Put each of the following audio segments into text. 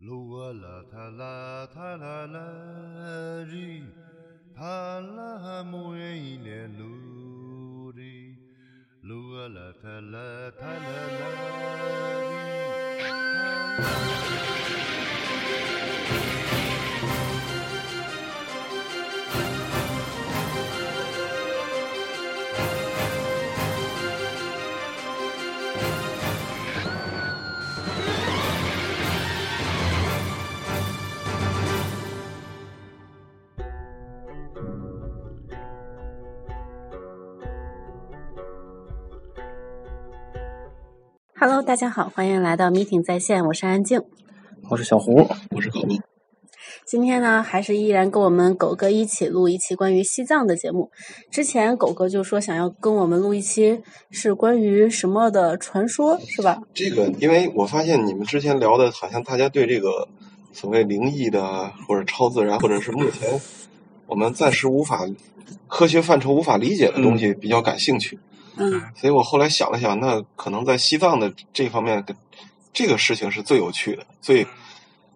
lua la ta la ta la la ri ta la mu ei ne lu ri. Lua la ta la ta la la ri ta la Hello，大家好，欢迎来到 Meeting 在线，我是安静。我是小胡，我是狗哥。今天呢，还是依然跟我们狗哥一起录一期关于西藏的节目。之前狗哥就说想要跟我们录一期是关于什么的传说，是吧？这个，因为我发现你们之前聊的，好像大家对这个所谓灵异的，或者超自然，或者是目前我们暂时无法科学范畴无法理解的东西比较感兴趣。嗯，所以我后来想了想，那可能在西藏的这方面，这个事情是最有趣的，最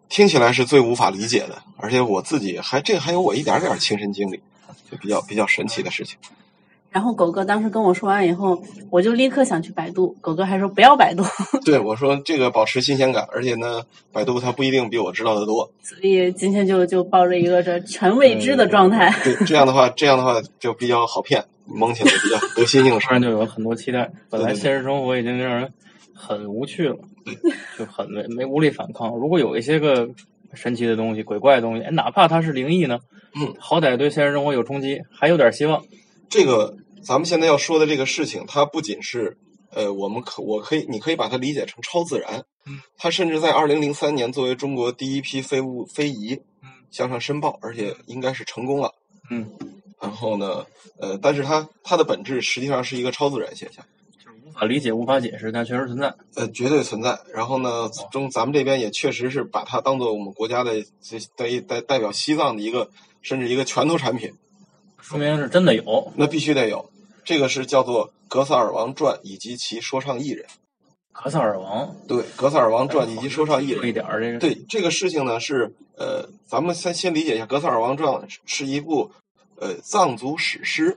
听起来是最无法理解的，而且我自己还这还有我一点点亲身经历，就比较比较神奇的事情。然后狗哥当时跟我说完以后，我就立刻想去百度，狗哥还说不要百度，对我说这个保持新鲜感，而且呢，百度它不一定比我知道的多。所以今天就就抱着一个这全未知的状态。对，这样的话，这样的话就比较好骗，蒙起来比较得心应手 突。然就有了很多期待。本来现实生活已经让人很无趣了，就很没没无力反抗。如果有一些个神奇的东西、鬼怪的东西，哎，哪怕它是灵异呢，嗯，好歹对现实生活有冲击，还有点希望。这个咱们现在要说的这个事情，它不仅是呃，我们可我可以，你可以把它理解成超自然。嗯，它甚至在二零零三年作为中国第一批非物非遗嗯向上申报，而且应该是成功了。嗯，然后呢，呃，但是它它的本质实际上是一个超自然现象。就是无法理解、无法解释，但确实存在。呃，绝对存在。然后呢，中咱们这边也确实是把它当做我们国家的这代代代表西藏的一个，甚至一个拳头产品，说明是真的有。那必须得有。这个是叫做《格萨尔王传》以及其说唱艺人。格萨尔王对，《格萨尔王传》以及说唱艺人一。点儿这个，对这个事情呢，是呃，咱们先先理解一下，《格萨尔王传》是一部呃藏族史诗。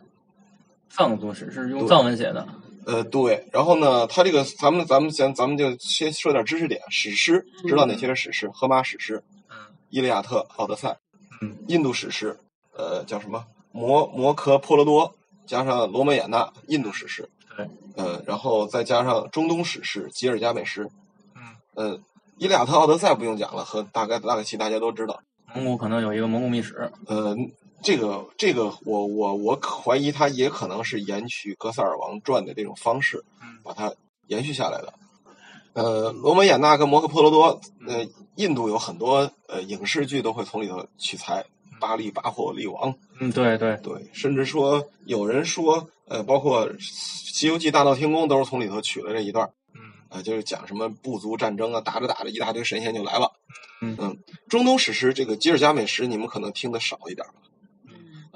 藏族史诗用藏文写的。呃，对，然后呢，他这个咱们咱们先咱们就先说点知识点。史诗知道哪些是史诗？荷马史诗、嗯伊利亚特、奥德赛，嗯，印度史诗，呃，叫什么？摩摩诃婆罗多，加上罗摩衍那，印度史诗，对，呃，然后再加上中东史诗吉尔加美什，嗯，呃，伊利亚特、奥德赛不用讲了，和大概大概其大家都知道，蒙古可能有一个蒙古秘史。呃，这个这个我我我怀疑它也可能是延续《格萨尔王传》的这种方式，嗯把它延续下来的。呃，罗摩衍那跟摩诃婆罗多，呃，印度有很多呃影视剧都会从里头取材，巴利巴霍利王，嗯，对对，对，甚至说有人说，呃，包括《西游记》大闹天宫都是从里头取了这一段儿，嗯呃，就是讲什么部族战争啊，打着打着一大堆神仙就来了。嗯中东史诗这个吉尔加美什，你们可能听的少一点吧。嗯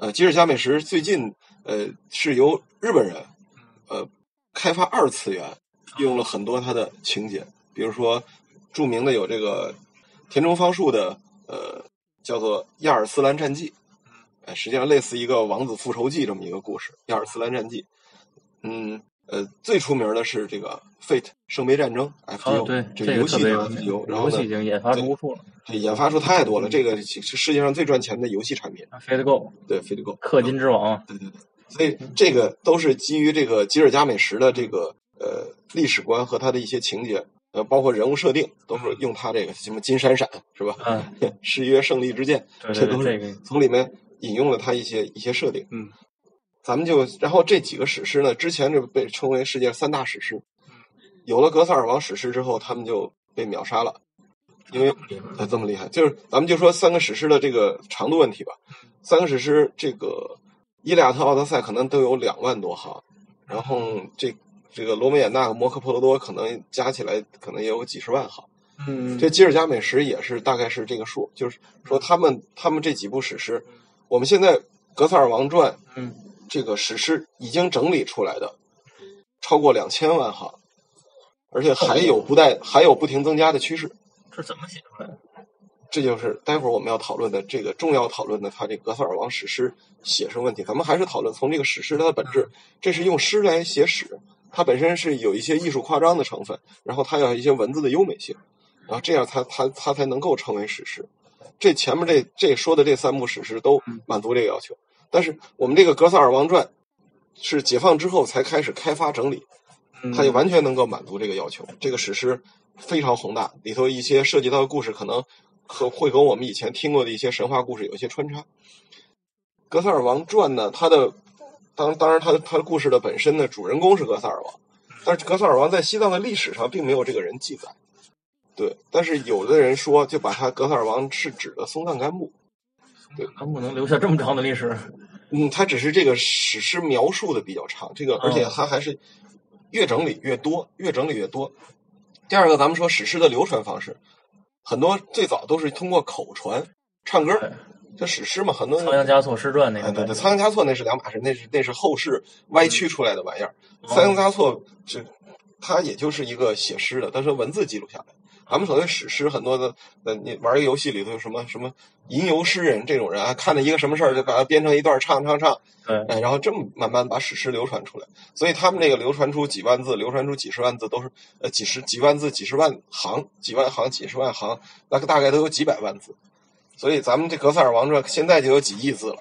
呃，吉尔伽美什最近呃是由日本人呃开发二次元，用了很多他的情节，比如说著名的有这个田中芳树的呃叫做《亚尔斯兰战记》，呃，实际上类似一个王子复仇记这么一个故事，《亚尔斯兰战记》。嗯，呃，最出名的是这个《Fate 圣杯战争》FGO，、哦，对，这这个游戏的特别有 FGO，然后呢已，经研发出无数了。这研发出太多了，这个是世界上最赚钱的游戏产品，Fate Go，，对 FateGo。氪金之王啊。对对对，所以这个都是基于这个吉尔加美什的这个呃历史观和他的一些情节，呃，包括人物设定，都是用他这个什么金闪闪是吧？嗯，誓约胜利之剑，对对对，这都是这个从里面引用了他一些一些设定。嗯，咱们就然后这几个史诗呢，之前就被称为世界三大史诗。有了格萨尔王史诗之后，他们就被秒杀了，因为他这么厉害，就是咱们就说三个史诗的这个长度问题吧。三个史诗，这个《伊利亚特》《奥德赛》可能都有两万多行，然后这这个《罗摩衍那》和《摩诃婆罗多》可能加起来可能也有几十万行。嗯，这吉尔伽美什也是大概是这个数，就是说他们他们这几部史诗，我们现在《格萨尔王传》嗯这个史诗已经整理出来的超过两千万行，而且还有不带还有不停增加的趋势。这怎么写出来的？这就是待会儿我们要讨论的这个重要讨论的，他这个格萨尔王史诗写生问题。咱们还是讨论从这个史诗它的本质，这是用诗来写史，它本身是有一些艺术夸张的成分，然后它要有一些文字的优美性，然后这样它它它才能够成为史诗。这前面这这说的这三部史诗都满足这个要求，但是我们这个《格萨尔王传》是解放之后才开始开发整理，它就完全能够满足这个要求。这个史诗非常宏大，里头一些涉及到的故事可能。和会和我们以前听过的一些神话故事有一些穿插。《格萨尔王传》呢，它的当当然，它的它的故事的本身呢，主人公是格萨尔王，但是格萨尔王在西藏的历史上并没有这个人记载。对，但是有的人说，就把他格萨尔王是指的松赞干布。对，干布能留下这么长的历史？嗯，他只是这个史诗描述的比较长，这个而且他还是越整理越多，越整理越多。第二个，咱们说史诗的流传方式。很多最早都是通过口传唱歌，这史诗嘛，很多。仓央嘉措诗传那个。对对，仓央嘉措那是两码事，那是那是后世歪曲出来的玩意儿。仓央嘉措是，他也就是一个写诗的，但是文字记录下来。咱们所谓史诗，很多的，呃，你玩一个游戏里头有什么什么吟游诗人这种人啊，看到一个什么事儿就把它编成一段唱唱唱，哎，然后这么慢慢把史诗流传出来。所以他们那个流传出几万字，流传出几十万字，都是呃几十几万字、几十万行、几万行、几十万行，那个大概都有几百万字。所以咱们这《格萨尔王传》现在就有几亿字了。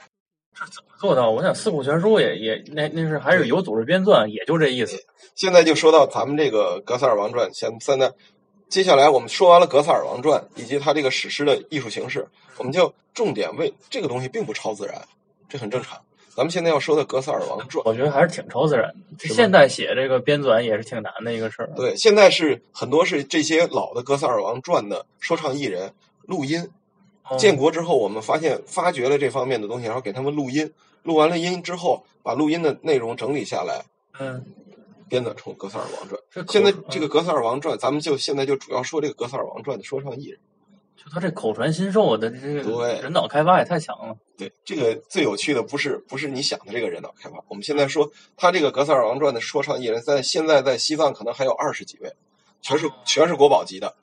这怎么做到？我想《四库全书》也也那那是还是有组织编纂，也就这意思。现在就说到咱们这个《格萨尔王传》，现现在。接下来我们说完了《格萨尔王传》以及它这个史诗的艺术形式，我们就重点为这个东西并不超自然，这很正常。咱们现在要说的《格萨尔王传》，我觉得还是挺超自然的。现在写这个编纂也是挺难的一个事儿。对，现在是很多是这些老的《格萨尔王传》的说唱艺人录音。建国之后，我们发现发掘了这方面的东西，然后给他们录音。录完了音之后，把录音的内容整理下来。嗯。编的从《格萨尔王传》，现在这个《格萨尔王传》，咱们就现在就主要说这个《格萨尔王传》的说唱艺人。就他这口传心授的这个，对人脑开发也太强了。对，这个最有趣的不是不是你想的这个人脑开发。我们现在说他这个《格萨尔王传》的说唱艺人，在现在在西藏可能还有二十几位，全是全是国宝级的，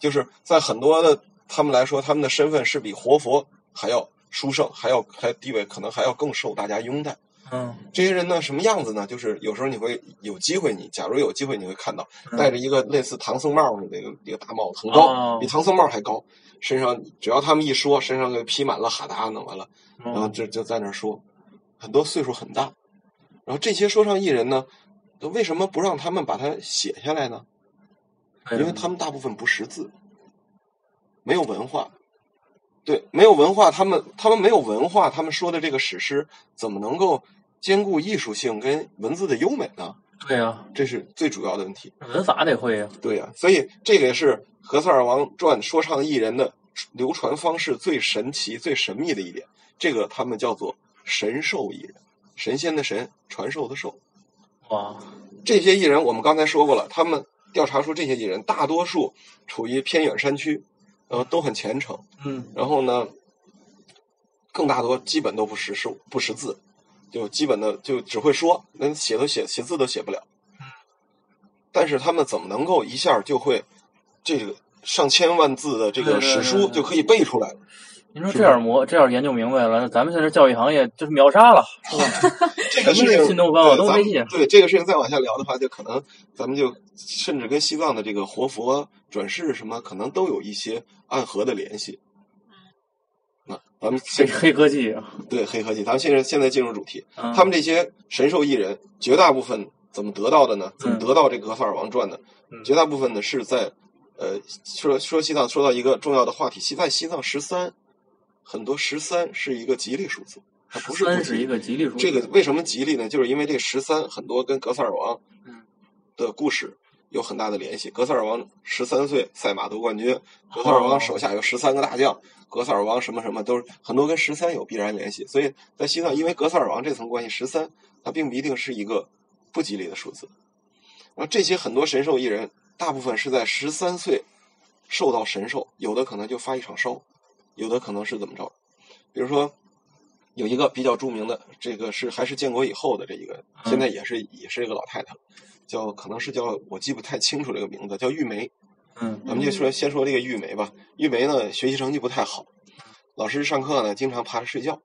就是在很多的他们来说，他们的身份是比活佛还要殊胜，还要还地位可能还要更受大家拥戴。嗯，这些人呢，什么样子呢？就是有时候你会有机会，你假如有机会，你会看到戴着一个类似唐僧帽似的一个一个大帽子，很高，比唐僧帽还高。身上只要他们一说，身上就披满了哈达，呢完了，然后就就在那说，很多岁数很大。然后这些说唱艺人呢，为什么不让他们把它写下来呢？因为他们大部分不识字，没有文化。对，没有文化，他们他们没有文化，他们说的这个史诗怎么能够？兼顾艺术性跟文字的优美呢？对呀，这是最主要的问题。文法得会呀。对呀，所以这个也是《何塞尔王传》说唱艺人的流传方式最神奇、最神秘的一点。这个他们叫做神兽艺人，神仙的神，传授的授。哇，这些艺人我们刚才说过了，他们调查出这些艺人大多数处于偏远山区，呃，都很虔诚。嗯。然后呢，更大多基本都不识数，不识字。就基本的就只会说，连写都写写字都写不了。但是他们怎么能够一下就会这个上千万字的这个史书就可以背出来？您说这样磨这样研究明白了，那咱们现在教育行业就是秒杀了，是吧？这个事情，新东方都没戏。对这个事情再往下聊的话，就可能咱们就甚至跟西藏的这个活佛转世什么，可能都有一些暗合的联系。咱们黑黑科技啊，对黑科技。咱们现在现在进入主题，他们这些神兽艺人，绝大部分怎么得到的呢？怎么得到这个《格萨尔王传》的？绝大部分呢是在呃说说西藏说到一个重要的话题，西在西藏十三，很多十三是一个吉利数字，它不是三是一个吉利数字。这个为什么吉利呢？就是因为这十三很多跟格萨尔王的故事有很大的联系。格萨尔王十三岁赛马夺冠军，格萨尔王手下有十三个大将。格萨尔王什么什么都是很多跟十三有必然联系，所以在西藏，因为格萨尔王这层关系，十三它并不一定是一个不吉利的数字。那这些很多神兽艺人，大部分是在十三岁受到神兽，有的可能就发一场烧，有的可能是怎么着？比如说有一个比较著名的，这个是还是建国以后的这一个，现在也是也是一个老太太，叫可能是叫我记不太清楚这个名字，叫玉梅。嗯咱们就说先说这个玉梅吧。玉梅呢，学习成绩不太好，老师上课呢经常趴着睡觉。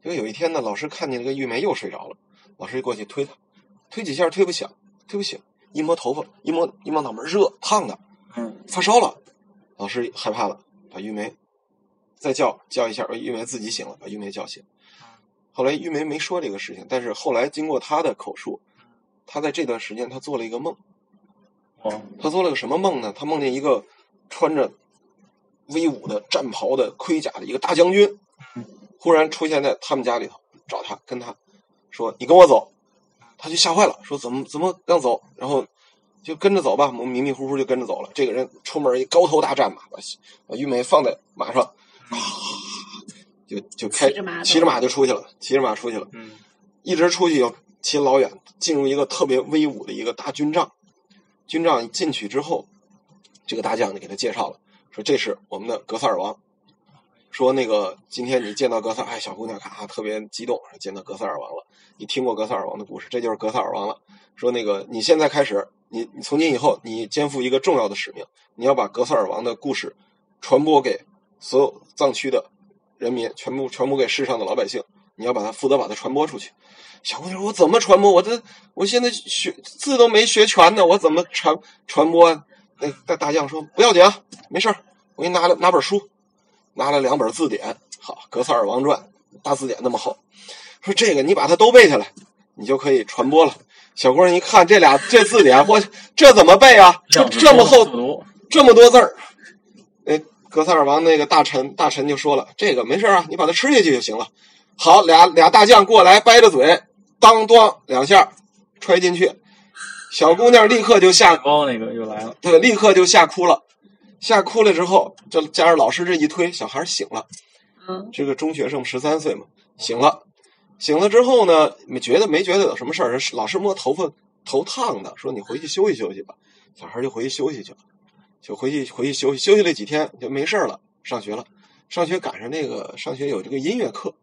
结果有一天呢，老师看见这个玉梅又睡着了，老师就过去推她，推几下推不响，推不醒，一摸头发，一摸一摸脑门，热烫的，嗯发烧了。老师害怕了，把玉梅再叫叫一下，玉梅自己醒了，把玉梅叫醒。后来玉梅没说这个事情，但是后来经过她的口述，她在这段时间他做了一个梦。哦他做了个什么梦呢？他梦见一个穿着威武的战袍的盔甲的一个大将军，忽然出现在他们家里头，找他，跟他说：“你跟我走。”他就吓坏了，说：“怎么怎么让走？”然后就跟着走吧，我们迷迷糊糊就跟着走了。这个人出门一高头大战马，把把玉梅放在马上，啊，就就开骑着马走骑着马就出去了，骑着马出去了。嗯一直出去要骑老远，进入一个特别威武的一个大军帐。军帐进去之后，这个大将就给他介绍了，说这是我们的格萨尔王。说那个今天你见到格萨，哎，小姑娘看啊特别激动，见到格萨尔王了。你听过格萨尔王的故事，这就是格萨尔王了。说那个你现在开始，你你从今以后，你肩负一个重要的使命，你要把格萨尔王的故事传播给所有藏区的人民，全部传播给世上的老百姓。你要把它负责把它传播出去。小姑娘说：“我怎么传播？我这我现在学字都没学全呢，我怎么传传播啊？”那大大将说：“不要紧啊，没事儿，我给你拿了拿本书，拿了两本字典，好，《格萨尔王传》大字典那么厚，说这个你把它都背下来，你就可以传播了。”小姑娘一看这俩这字典，我这怎么背啊？这这么厚这么多字儿，那格萨尔王那个大臣大臣就说了：“这个没事啊，你把它吃下去就行了。”好，俩俩大将过来，掰着嘴，当当两下揣进去，小姑娘立刻就吓，包那个又来了，对，立刻就吓哭了。吓哭了之后，这加上老师这一推，小孩醒了。嗯，这个中学生十三岁嘛，醒了，醒了之后呢，没觉得没觉得有什么事儿，老师摸头发头烫的，说你回去休息休息吧。小孩就回去休息去了，就回去回去休息休息了几天就没事儿了，上学了。上学赶上那个上学有这个音乐课，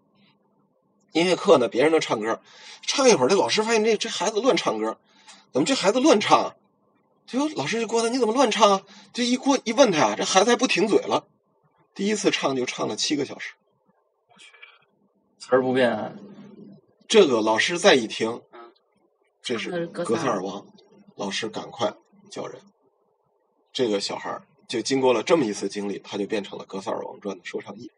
音乐课呢，别人都唱歌，唱一会儿，这老师发现这这孩子乱唱歌，怎么这孩子乱唱啊？就老师就过来，你怎么乱唱啊？这一过一问他呀，这孩子还不停嘴了。第一次唱就唱了七个小时。词儿不变，这个老师再一听嗯，这是是格格萨尔王，老师赶快叫人。这个小孩儿就经过了这么一次经历，他就变成了《格萨尔王传》的说唱艺人。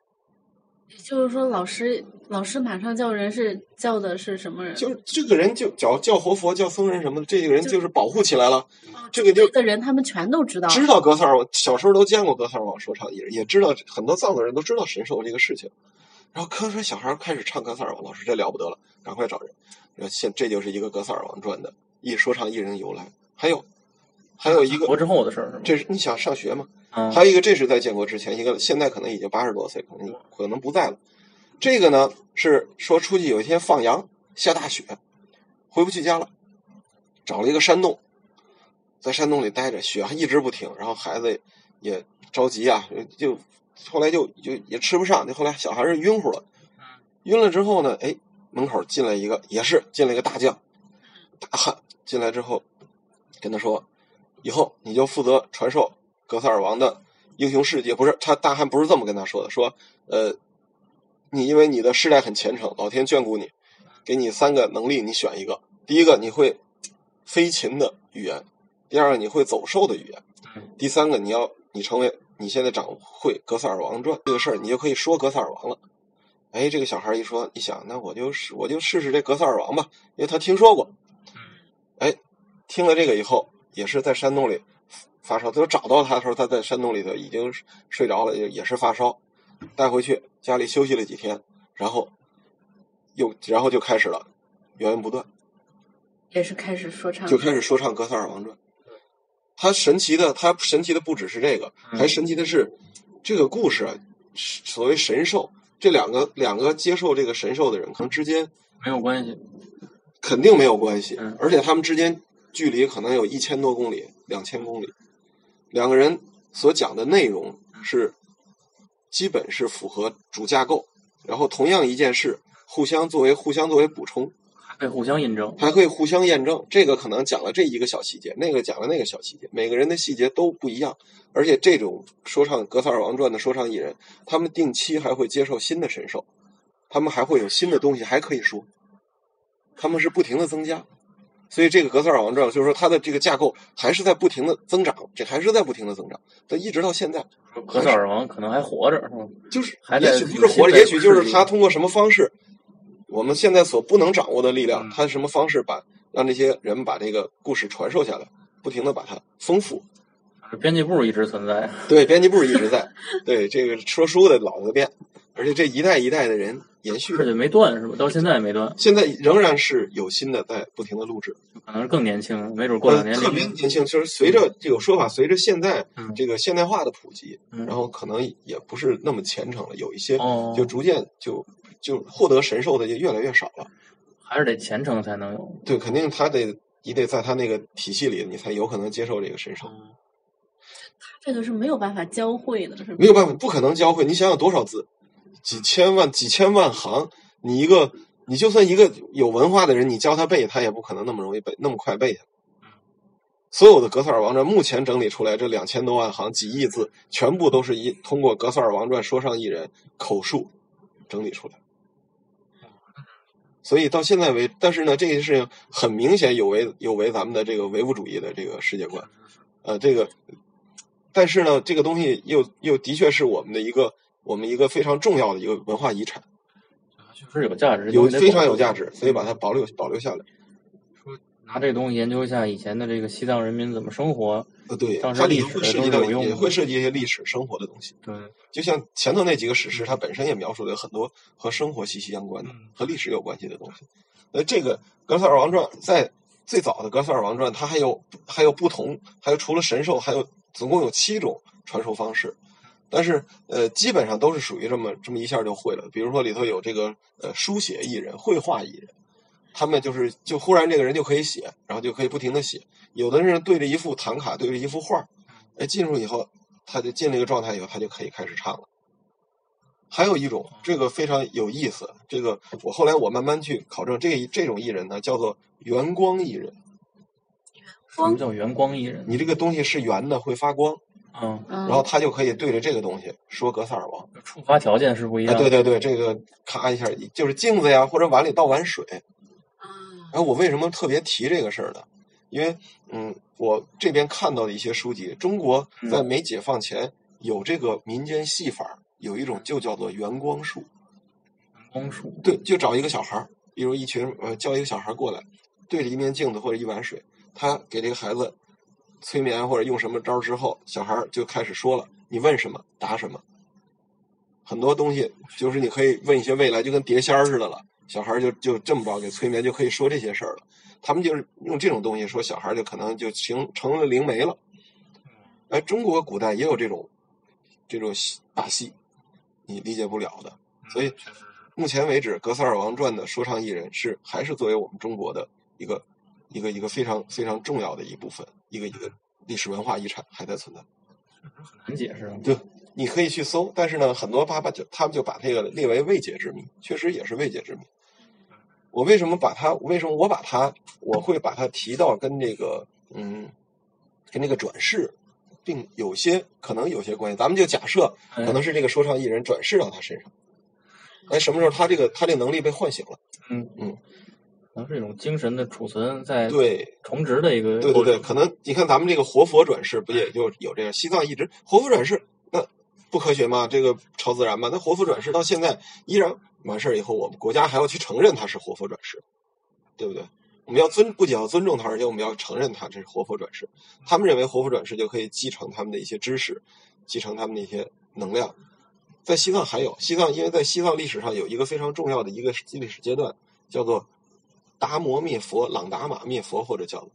也就是说，老师老师马上叫人是叫的是什么人？就是这个人就叫叫活佛、叫僧人什么的，这个人就就是保护起来了。哦这个就的人他们全都知道，知道格萨尔王，小时候都见过格萨尔王说唱艺人，也知道很多藏族人都知道神兽这个事情。然后科说小孩开始唱格萨尔王，老师这了不得了，赶快找人。然后现这就是一个格萨尔王传的一说唱艺人的由来。还有还有一个国之后的事儿是吗？这是你想上学吗？嗯还有一个，这是在建国之前，一个现在可能已经八十多岁，可能可能不在了。这个呢是说出去有一天放羊，下大雪，回不去家了，找了一个山洞，在山洞里待着，雪还一直不停，然后孩子也着急啊，就后来就就也吃不上，就后来小孩是晕乎了，晕了之后呢，哎，门口进来一个，也是进来一个大将，大汉进来之后，跟他说，以后你就负责传授格萨尔王的英雄事迹。不是他大汉不是这么跟他说的，说呃，你因为你的世代很虔诚，老天眷顾你，给你三个能力，你选一个。第一个你会飞禽的语言，第二个你会走兽的语言，第三个你要你成为你现在掌会格萨尔王传这个事儿，你就可以说格萨尔王了。哎，这个小孩一说，一想，那我就试我就试试这格萨尔王吧，因为他听说过。哎，听了这个以后，也是在山洞里发烧。就找到他的时候，他在山洞里头已经睡着了，也也是发烧。带回去家里休息了几天，然后又然后就开始了，源源不断，也是开始说唱，就开始说唱《格萨尔王传》。他神奇的，他神奇的不只是这个，还神奇的是这个故事啊，所谓神兽，这两个两个接受这个神兽的人，可能之间没有关系。肯定没有关系嗯，而且他们之间距离可能有一千多公里、两千公里，两个人所讲的内容是基本是符合主架构，然后同样一件事，互相作为互相作为补充，可以互相印证。还可以互相验证。这个可能讲了这一个小细节，那个讲了那个小细节，每个人的细节都不一样。而且这种说唱《格萨尔王传》的说唱艺人，他们定期还会接受新的神兽，他们还会有新的东西还可以说，他们是不停的增加。所以这个《格萨尔王传》就是说它的这个架构还是在不停的增长，这还是在不停的增长，但一直到现在，格萨尔王可能还活着？就是还在也许不是活着，也许就是他通过什么方式，我们现在所不能掌握的力量，嗯他什么方式把让这些人把这个故事传授下来，不停的把它丰富。编辑部一直存在。对，编辑部一直在，对这个说书的老子变，而且这一代一代的人延续而，且没断是吧？到现在也没断，现在仍然是有新的在不停的录制。可能是更年轻，没准过两年呃特别年轻，就是随着这个说法，随着现在嗯这个现代化的普及，嗯然后可能也不是那么虔诚了，有一些哦就逐渐就就获得神兽的就越来越少了。还是得虔诚才能有。对，肯定他得你得在他那个体系里，你才有可能接受这个神兽。他这个是没有办法教会的，是吧？没有办法，不可能教会。你想想多少字，几千万、几千万行，你一个，你就算一个有文化的人，你教他背，他也不可能那么容易背，那么快背下来。所有的《格萨尔王传》目前整理出来这两千多万行、几亿字，全部都是一通过《格萨尔王传》说上艺人口述整理出来。所以到现在为，但是呢，这件事情很明显有违有违咱们的这个唯物主义的这个世界观。呃，这个，但是呢，这个东西又又的确是我们的一个我们一个非常重要的一个文化遗产，确实有价值，有非常有。价值，所以把它保留保留下来。说拿这东西研究一下以前的这个西藏人民怎么生活。呃，对，当时它里头历史会涉及到也会涉及一些历史生活的东西。对，就像前头那几个史诗，它本身也描述了有很多和生活息息相关的、嗯和历史有关系的东西。呃，这个《格萨尔王传》在最早的《格萨尔王传》，它还有还有不同，还有除了神兽，还有总共有七种传授方式。但是呃，基本上都是属于这么这么一下就会了。比如说里头有这个呃书写艺人、绘画艺人，他们就是就忽然这个人就可以写，然后就可以不停的写。有的人对着一幅唐卡，对着一幅画，哎，进入以后，他就进了一个状态以后，他就可以开始唱了。还有一种，这个非常有意思，这个我后来我慢慢去考证，这这种艺人呢叫做圆光艺人。什么叫圆光艺人？你这个东西是圆的，会发光，嗯，嗯，然后他就可以对着这个东西说格萨尔王。触发条件是不一哎，样。对对对，这个咔一下就是镜子呀，或者碗里倒碗水。啊，然后我为什么特别提这个事儿呢？因为嗯，我这边看到的一些书籍，中国在没解放前有这个民间戏法，有一种就叫做圆光术。光束。对，就找一个小孩儿，比如一群呃，叫一个小孩儿过来，对着一面镜子或者一碗水，他给这个孩子催眠或者用什么招儿之后，小孩儿就开始说了，你问什么答什么。很多东西就是你可以问一些未来，就跟碟仙儿似的了。小孩儿就就这么着给催眠，就可以说这些事儿了。他们就是用这种东西说，小孩儿就可能就形成了灵媒了。哎，中国古代也有这种这种戏把戏，你理解不了的。所以目前为止，《格萨尔王传》的说唱艺人是还是作为我们中国的一个一个一个非常非常重要的一部分，一个一个历史文化遗产还在存在。很难解释啊。对，你可以去搜，但是呢，很多爸爸就他们就把这个列为未解之谜，确实也是未解之谜。我为什么把它？为什么我把它？我会把它提到跟这个嗯，跟这个转世，并有些可能有些关系。咱们就假设可能是这个说唱艺人转世到他身上。哎，什么时候他这个他这个能力被唤醒了？嗯嗯，可能是一种精神的储存在对，重植的一个对对对，可能你看咱们这个活佛转世，不也就有这个西藏一直活佛转世，那不科学吗？这个超自然吗？那活佛转世到现在依然完事儿以后，我们国家还要去承认他是活佛转世，对不对？我们要尊，不仅要尊重他，而且我们要承认他这是活佛转世。他们认为活佛转世就可以继承他们的一些知识，继承他们的一些能量。在西藏还有西藏，因为在西藏历史上有一个非常重要的一个历史阶段，叫做达摩灭佛、朗达玛灭佛，或者叫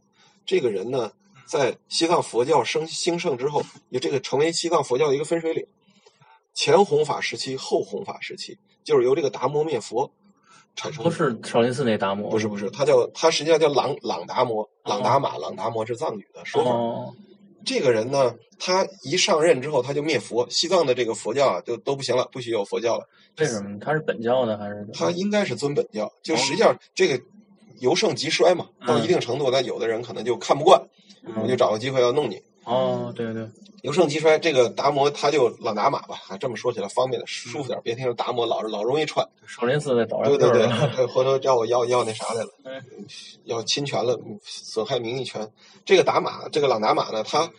这个人呢，在西藏佛教生兴盛之后，有这个成为西藏佛教的一个分水岭。前弘法时期、后弘法时期，就是由这个达摩灭佛产生的。不是少林寺那达摩，不是不是，他叫他实际上叫朗朗达摩、朗达玛、朗达摩是藏语的说法。哦，这个人呢，他一上任之后，他就灭佛，西藏的这个佛教啊，就都不行了，不许有佛教了。为什么？他是本教的还是？他应该是尊本教，就实际上这个由盛及衰嘛，到一定程度，那有的人可能就看不惯，我就找个机会要弄你。哦，对对，由盛及衰，这个达摩他就老拿马吧，啊，这么说起来方便的舒服点，别听着达摩老老容易串。少林寺那早对对对，了对回头叫我要要那啥来了嗯，要侵权了，嗯损害名誉权。这个达马，这个朗达玛呢，他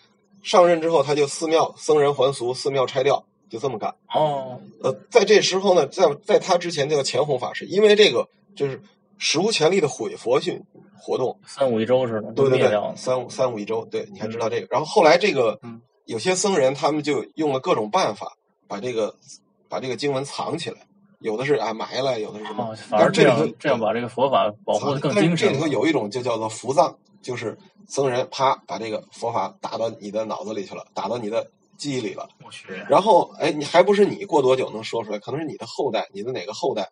上任之后，他就寺庙僧人还俗，寺庙拆掉，就这么干。哦，呃，在这时候呢，在在他之前叫钱弘法师，因为这个就是史无前例的毁佛训活动，三五一周似的，对对对。三五三五一周，对，你还知道这个。然后后来这个嗯有些僧人他们就用了各种办法，把这个把这个经文藏起来，有的是啊埋了，有的是什么哦，，反而这但是这这样把这个佛法保护的更精神。这里头有一种就叫做伏藏，就是僧人啪把这个佛法打到你的脑子里去了，打到你的记忆里了。然后哎，你还不是你过多久能说出来？可能是你的后代，你的哪个后代，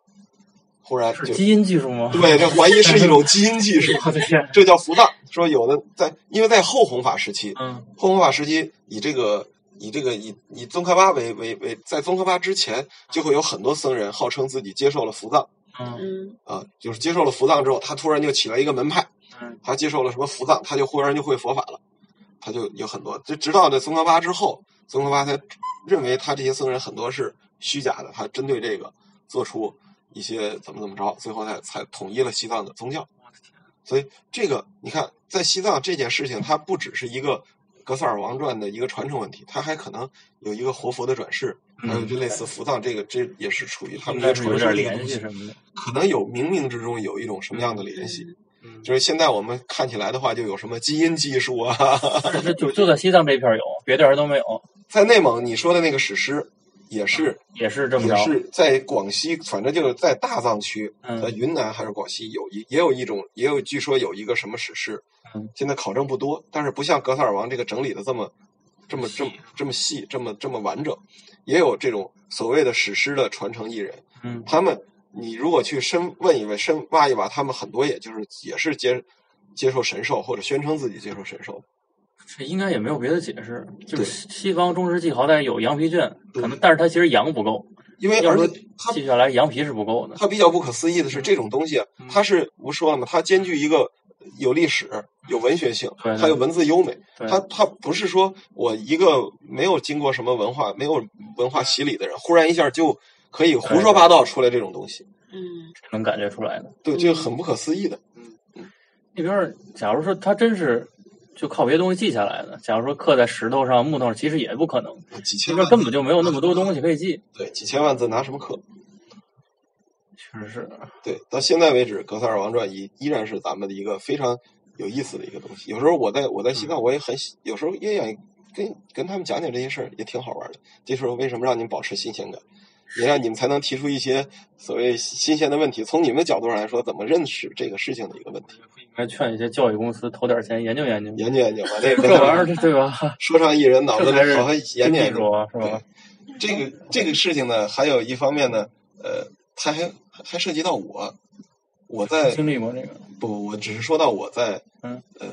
忽然就是基因技术吗？对，这怀疑是一种基因技术，我的天，这叫伏藏。说有的在，因为在后弘法时期，嗯后弘法时期以这个以这个以以宗喀巴为为为，在宗喀巴之前，就会有很多僧人号称自己接受了伏藏嗯嗯啊，就是接受了伏藏之后，他突然就起来一个门派，嗯他接受了什么伏藏，他就忽然就会佛法了，他就有很多，就直到这宗喀巴之后，宗喀巴才认为他这些僧人很多是虚假的，他针对这个做出一些怎么怎么着，最后才才统一了西藏的宗教。所以这个你看，在西藏这件事情，它不只是一个格萨尔王传的一个传承问题，它还可能有一个活佛的转世，还有就类似伏藏这个，这也是处于他们的一个东西，联系什么的。可能有冥冥之中有一种什么样的联系。嗯，就是现在我们看起来的话，就有什么基因技术啊，就就在西藏这片儿有，别地儿都没有，在内蒙你说的那个史诗，也是也是这么着。也是在广西，反正就是在大藏区，嗯在云南还是广西有一也有一种也有据说有一个什么史诗嗯，现在考证不多，但是不像格萨尔王这个整理的这么这么这么这么细，这么这么完整，也有这种所谓的史诗的传承艺人，嗯。他们你如果去深问一问、深挖一挖，他们很多也就是也是接接受神授或者宣称自己接受神授，这应该也没有别的解释，就是西西方中世纪好歹有羊皮卷，可能但是它其实羊不够，因为而且它记下来羊皮是不够的。它比较不可思议的是，这种东西它是不说了吗？它兼具一个有历史、有文学性，还有文字优美。它它不是说我一个没有经过什么文化、没有文化洗礼的人，忽然一下就可以胡说八道出来这种东西，嗯能感觉出来的。对，这个很不可思议的。嗯那边儿，假如说他真是就靠别的东西记下来的，假如说刻在石头上、木头上，其实也不可能。几千万根本就没有那么多东西可以记。对几千万字拿什么刻？确实是，对，到现在为止，《格萨尔王传》依依然是咱们的一个非常有意思的一个东西。有时候我在我在西藏，我也很喜有时候也愿意跟跟他们讲讲这些事儿，也挺好玩的。这时候为什么让你们保持新鲜感？也让你们才能提出一些所谓新鲜的问题。从你们角度上来说，怎么认识这个事情的一个问题？应该劝一些教育公司投点钱研究研究。研究研究吧，这 这玩意儿，对吧？说唱艺人脑子里好好研究真研究。是吧？这个这个事情呢，还有一方面呢，呃，它还还涉及到我，我在经历过这个，不，我只是说到我在嗯呃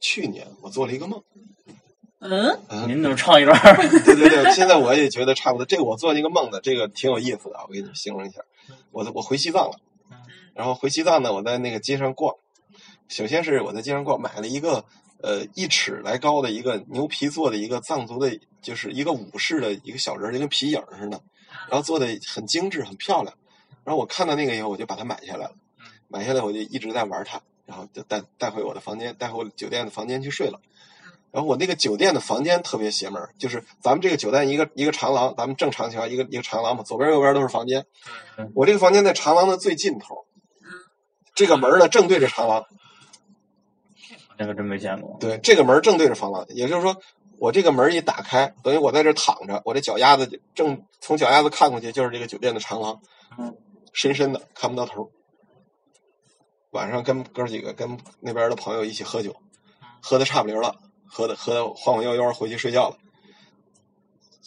去年我做了一个梦。嗯您怎么唱一段。对对对，现在我也觉得差不多。这个我做那个梦的，这个挺有意思的啊，我给你形容一下。我我回西藏了，然后回西藏呢，我在那个街上逛。首先是我在街上逛，买了一个呃一尺来高的一个牛皮做的一个藏族的，就是一个武士的一个小人儿，就跟皮影儿似的，然后做的很精致，很漂亮。然后我看到那个以后，我就把它买下来了。买下来我就一直在玩它，然后就带带回我的房间，带回我酒店的房间去睡了。然后我那个酒店的房间特别邪门儿，就是咱们这个酒店一个一个长廊，咱们正常情况一个一个长廊嘛，左边右边都是房间嗯。我这个房间在长廊的最尽头，这个门儿呢正对着长廊，那个真没见过。对，这个门正对着房廊，也就是说，我这个门一打开，等于我在这躺着，我这脚丫子就正从脚丫子看过去就是这个酒店的长廊，嗯，深深的看不到头。晚上跟哥几个跟那边的朋友一起喝酒，喝的差不离了，喝的喝的晃晃悠悠回去睡觉了。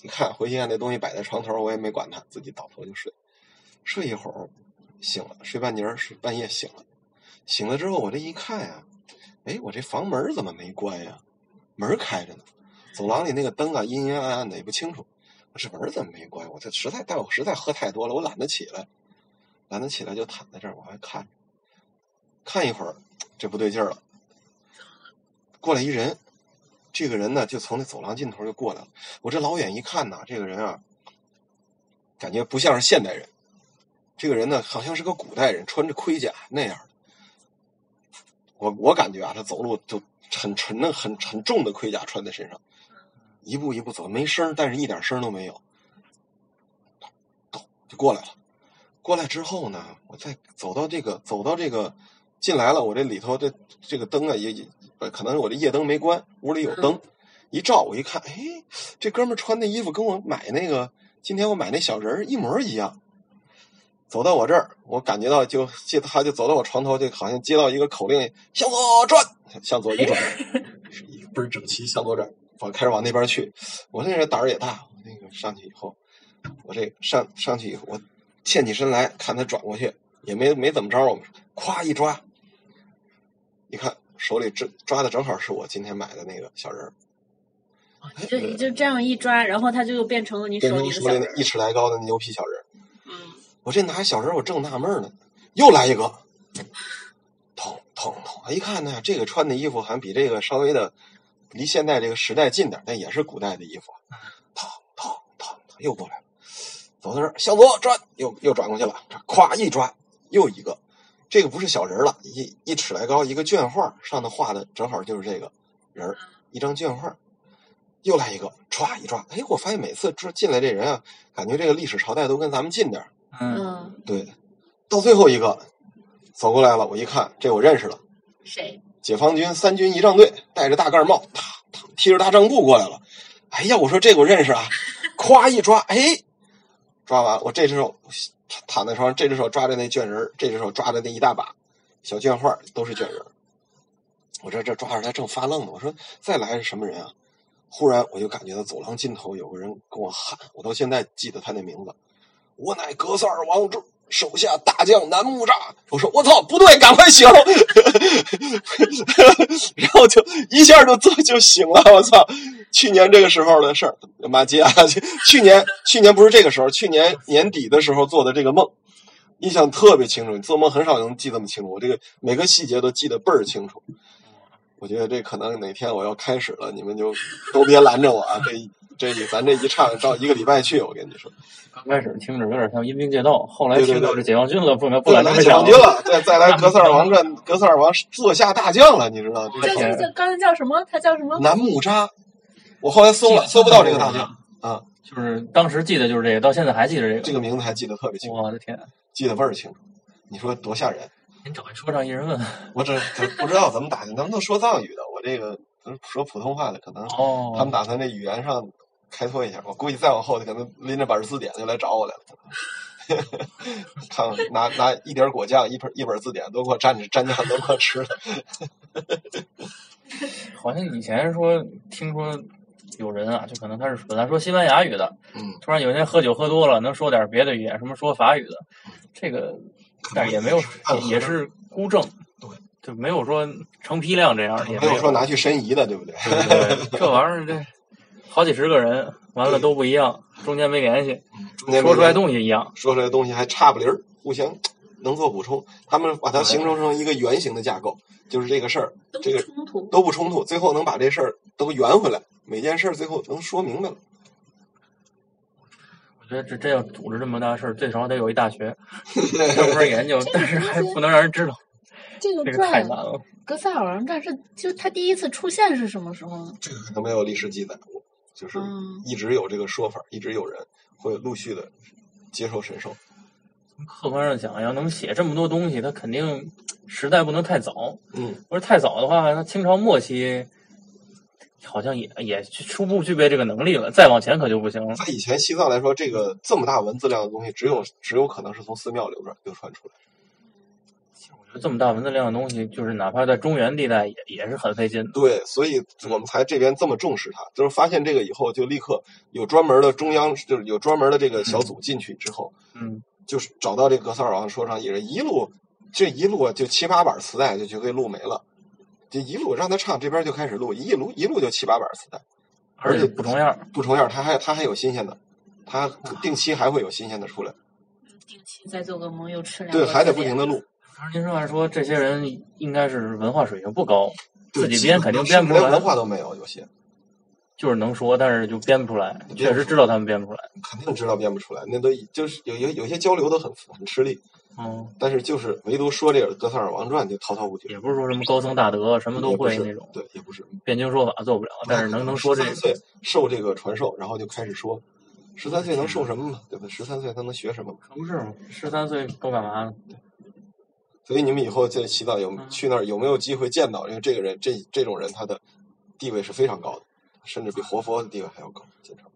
一看回去看那东西摆在床头，我也没管它，自己倒头就睡。睡一会儿，醒了，睡半截儿，睡半夜醒了。醒了之后，我这一看呀、哎，我这房门怎么没关呀？门开着呢，走廊里那个灯啊阴阴暗暗的也不清楚。我这门怎么没关？我这实在，但我实在喝太多了，我懒得起来，懒得起来就躺在这儿，我还看，看一会儿，这不对劲儿了，过来一人，这个人呢就从那走廊尽头就过来了。我这老远一看呐，这个人啊，感觉不像是现代人，这个人呢好像是个古代人，穿着盔甲那样。我我感觉啊，他走路就很沉的、很很重的盔甲穿在身上，一步一步走，没声儿，但是一点声儿都没有，咚就过来了。过来之后呢，我再走到这个走到这个进来了，我这里头这这个灯啊也也呃可能是我这夜灯没关，屋里有灯，一照我一看，哎，这哥们儿穿的衣服跟我买那个今天我买那小人儿一模一样。走到我这儿，我感觉到就接他就走到我床头，就好像接到一个口令，向左转，向左一转，一个倍儿整齐，向左转，我开始往那边去。我那人胆儿也大，我那个上去以后，我这上上去以后，我欠起身来看他转过去，也没没怎么着，我们咵一抓，你看手里这抓的正好是我今天买的那个小人儿，就就这样一抓，然后它就变成了你手成你手里那。一尺来高的牛皮小人我这拿小人儿，我正纳闷呢，又来一个，捅捅捅！一看呢，这个穿的衣服好像比这个稍微的离现代这个时代近点儿，但也是古代的衣服。捅捅捅，又过来了，走到这儿向左转，又又转过去了，这咵一抓，又一个，这个不是小人儿了，一一尺来高，一个绢画，上头画的正好就是这个人儿，一张绢画。又来一个，歘一抓，哎，我发现每次这进来这人啊，感觉这个历史朝代都跟咱们近点儿。嗯，嗯，对，到最后一个走过来了，我一看，这我认识了，谁？解放军三军仪仗队，戴着大盖帽，踏踏提着大帐布过来了。哎呀，我说这个我认识啊，咵一抓，哎，抓完，我这只手躺在床上，这只手抓着那卷人这只手抓着那一大把小卷画，都是卷人我这这抓着他正发愣呢，我说再来是什么人啊？忽然我就感觉到走廊尽头有个人跟我喊，我到现在记得他那名字，我乃格萨尔王之手下大将南木扎。我说我操，不对，赶快醒！然后就一下就就就醒了，我操！去年这个时候的事儿，妈接啊！去年去年不是这个时候，去年年底的时候做的这个梦，印象特别清楚。做梦很少能记这么清楚，我这个每个细节都记得倍儿清楚。我觉得这可能哪天我要开始了，你们就都别拦着我啊！这这咱这一唱到一个礼拜去，我跟你说。刚开始听着有点像阴兵借道，后来听到这解放军了，不能不再来解放军了，再再来格萨尔王传，格萨尔王坐下大将了，你知道这个叫叫叫，刚才叫什么？他叫什么？南木扎。我后来搜了，搜不到这个大将啊，就是当时记得就是这个，到现在还记得这个。这个名字还记得特别清楚，我的天！记得倍儿清楚。你说多吓人！您找一说唱艺人问我这可不知道怎么打听，他们都说藏语的，我这个说普通话的，可能哦，他们打算这语言上开拓一下。我估计再往后，可能拎着本字典就来找我来了。看拿拿一点果酱，一本一本字典都给我蘸着蘸酱都给我吃了。好像以前说听说有人啊，就可能他是本来说西班牙语的，嗯，突然有一天喝酒喝多了，能说点别的语言，什么说法语的，这个但是也没有也也是孤证，对，就没有说成批量这样的，也没有有说拿去申遗的，对不对？对对对，这玩意儿这好几十个人，完了都不一样，中间没联系，中间说出来东西一样。说出来的东西还差不离儿，互相能做补充。他们把它形成成一个圆形的架构，就是这个事儿，都这个冲突。都不冲突，最后能把这事儿都圆回来，每件事儿最后能说明白了。我觉得这这要组织这么大事儿，最少得有一大学 专门研究，但是还不能让人知道，这个太难了。格萨尔王战是就他第一次出现是什么时候呢？这个可能没有历史记载过，就是嗯一直有这个说法，一直有人会陆续的接受神授。客观上讲，要能写这么多东西，他肯定时代不能太早。嗯，不是太早的话，那清朝末期好像也也初步具备这个能力了，再往前可就不行了。在以前西藏来说，这个这么大文字量的东西，只有只有可能是从寺庙流传流传出来。我觉得这么大文字量的东西，就是哪怕在中原地带也也是很费劲的。对，所以我们才这边这么重视它，就是发现这个以后，就立刻有专门的中央，就是有专门的这个小组进去之后，嗯，就是找到这格萨尔王说唱艺人，一路这一路啊就七八板磁带就就给录没了，这一路让他唱，这边就开始录，一路一路就七八板磁带，而且不重样。不重样，他还他还有新鲜的，他定期还会有新鲜的出来，定期再做个梦，又吃两对，还得不停的录，可是您说按说这些人应该是文化水平不高，自己编肯定编不出来文化都没有，有些就是能说，但是就编不出来。确实知道他们编不出来。肯定知道编不出来，那都就是有有有些交流都很很吃力，嗯，但是就是唯独说这个《哥萨尔王传》就滔滔不绝，也不是说什么高僧大德什么都会那种，对，也不是。辩经说法做不了，但是能能说这13个。岁受这个传授，然后就开始说，十三岁能受什么嘛？对吧？十三岁他能学什么嘛？可不是吗？十三岁都干嘛呢？所以你们以后在西藏有嗯去那儿有没有机会见到？因为这个人这这种人他的地位是非常高的，甚至比活佛的地位还要高。经常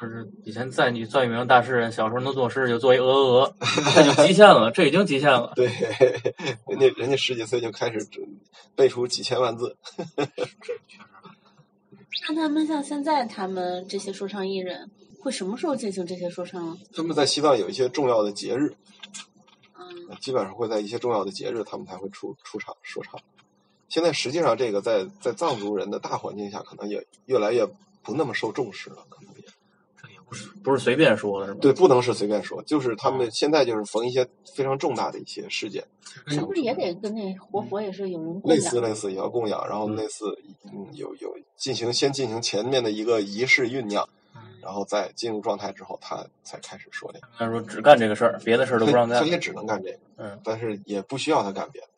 就是以前在你再有名大诗人，小时候能作诗就作一鹅鹅鹅，这就极限了，这已经极限了。对，人家人家十几岁就开始背出几千万字，那他们像现在他们这些说唱艺人，会什么时候进行这些说唱啊？他们在西藏有一些重要的节日，嗯，基本上会在一些重要的节日，他们才会出出场说唱。现在实际上，这个在在藏族人的大环境下，可能也越来越不那么受重视了，可能也这也不是不是随便说的，是吧？对，不能是随便说，就是他们现在就是逢一些非常重大的一些事件，是不是也得跟那活佛也是有人类似类似也要供养，然后类似嗯有有进行先进行前面的一个仪式酝酿，然后再进入状态之后，他才开始说这个。他说只干这个事儿，别的事儿都不让干他。也只能干这个，嗯但是也不需要他干别的。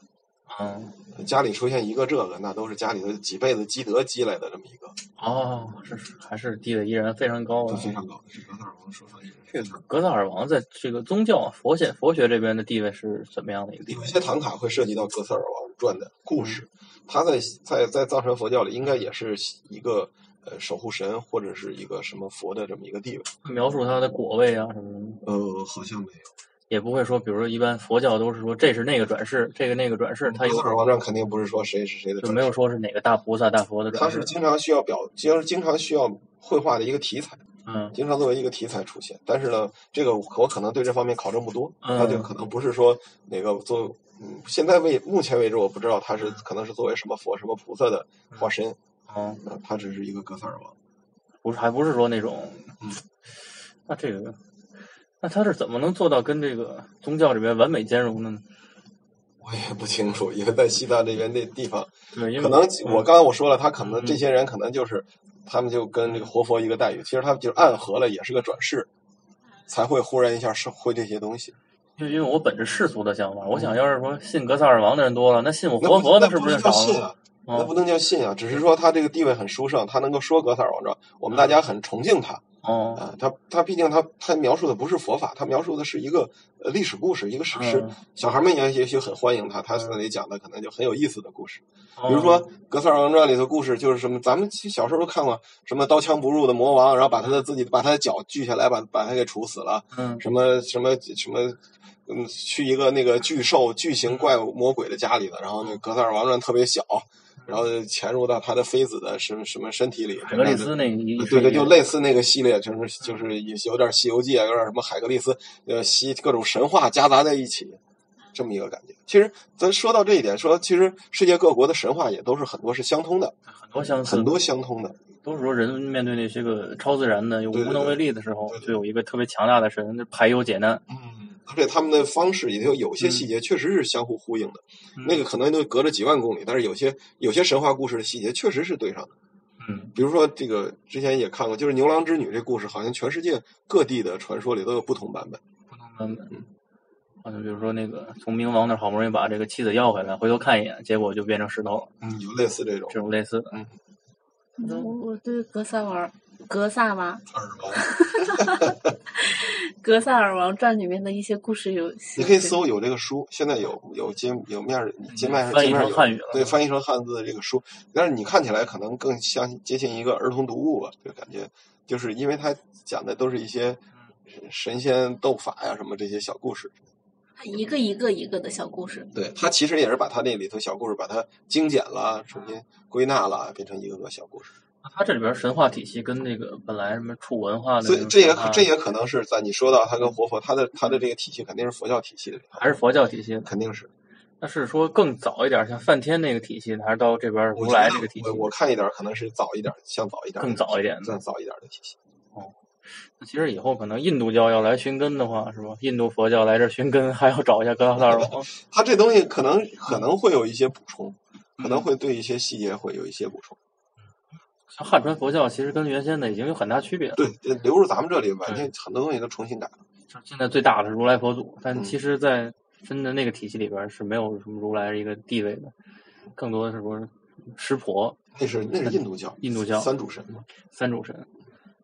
嗯，家里出现一个这个，那都是家里的几辈子积德积累的这么一个，哦，是是，还是地位依然非常高。非常高的。是格萨尔王说唱艺人这个格萨尔王在这个宗教佛学佛学这边的地位是怎么样的一个地位有一？些唐卡会涉及到格萨尔王传的故事，他在在在藏传佛教里应该也是一个呃守护神或者是一个什么佛的这么一个地位。描述他的果位啊什么的，呃，好像没有。也不会说，比如说一般佛教都是说这是那个转世，这个那个转世，他有格萨尔王传肯定不是说谁是谁的转世，就没有说是哪个大菩萨大佛的转世。他是经常需要表，就是经常需要绘画的一个题材。嗯经常作为一个题材出现。但是呢，这个我可能对这方面考证不多，嗯他就可能不是说哪个作，嗯，现在为目前为止我不知道他是可能是作为什么佛什么菩萨的化身，嗯，嗯，他只是一个格萨尔王。不是还不是说那种，嗯那这个，那他是怎么能做到跟这个宗教里面完美兼容的呢？我也不清楚，因为在西藏这边那地方，对，因为可能嗯我刚才我说了，他可能嗯这些人可能就是他们就跟这个活佛一个待遇，其实他们就是暗合了，也是个转世，才会忽然一下是会这些东西。就因为我本着世俗的想法，我想要是说信格萨尔王的人多了，那信我活佛的是不是少了？那哦不能叫信啊，只是说他这个地位很殊胜，他能够说格萨尔王传，我们大家很崇敬他。哦，啊，他他毕竟他他描述的不是佛法，他描述的是一个呃历史故事，一个史诗。嗯小孩们也也许很欢迎他，他那里讲的可能就很有意思的故事。哦比如说《格萨尔王传》里的故事，就是什么，咱们小时候都看过，什么刀枪不入的魔王，然后把他的自己把他的脚锯下来，把把他给处死了，嗯什么什么什么。嗯，去一个那个巨兽、巨型怪物魔鬼的家里了，然后那个格萨尔王传特别小，然后潜入到他的妃子的什么什么身体里，海格力斯那一对对，就类似那个系列，就是就是也有点《西游记》啊，有点什么海格力斯，呃，西各种神话夹杂在一起，这么一个感觉。其实咱说到这一点，说其实世界各国的神话也都是很多是相通的，很多相似，很多相通的。都是说人面对那些个超自然的又无能为力的时候，就有一个特别强大的神排忧解难。嗯，而且他们的方式也有有些细节确实是相互呼应的，嗯那个可能都隔着几万公里，但是有些有些神话故事的细节确实是对上的。嗯，比如说这个之前也看过，就是牛郎织女这故事，好像全世界各地的传说里都有不同版本。不同版本。好像比如说那个从冥王那好不容易把这个妻子要回来，回头看一眼，结果就变成石头了，嗯，有类似这种这种类似的。嗯我我对格萨尔格萨瓦耳王。格萨尔王传里面的一些故事有，你可以搜有这个书，现在有有街有面儿街面上翻译街面有成汉语了对，翻译成汉字的这个书，但是你看起来可能更像接近一个儿童读物吧，就感觉就是因为它讲的都是一些神仙斗法呀什么这些小故事，一个一个一个的小故事。对，它其实也是把它那里头小故事把它精简了，重新归纳了，变成一个个小故事。它这里边神话体系跟那个本来什么楚文化的以这也这也可能是在你说到它跟活佛，它的它的这个体系肯定是佛教体系的，还是佛教体系。肯定是。那是说更早一点，像梵天那个体系，还是到这边如来这个体系我？我看一点可能是早一点儿，像早一点更早一点的更早一点的体系。哦那其实以后可能印度教要来寻根的话，是吧？印度佛教来这儿寻根，还要找一下格拉萨尔王。它这东西可能可能会有一些补充，可能会对一些细节会有一些补充。像汉传佛教，其实跟原先的已经有很大区别了。对，这流入咱们这里，完全很多东西都重新改了。就是现在最大的是如来佛祖，但嗯其实，在真的那个体系里边是没有什么如来一个地位的，更多的是说湿婆、那是那是印度教，印度教三主神嘛。三主神，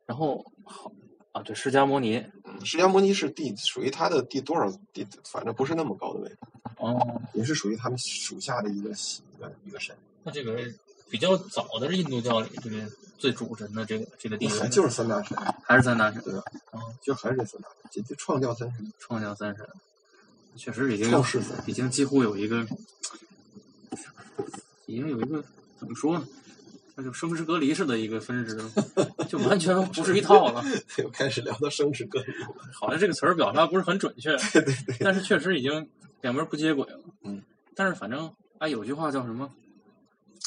然后好啊，对，释迦摩尼，嗯，释迦摩尼是第属于他的第多少第，反正不是那么高的位置，哦，也是属于他们属下的一个一个一个神。那这个比较早的是印度教里这个最主神的这个这个地位，还就是三大神，还是三大神，对吧？就还是这三大神，这这创教三神，创教三神，确实已经创世已经几乎有一个，已经有一个怎么说呢？那就生殖隔离式的一个分支了，就完全不是一套了。又开始聊到生殖隔离了。好像这个词儿表达不是很准确，对对对，但是确实已经两边不接轨了。嗯，但是反正哎，有句话叫什么？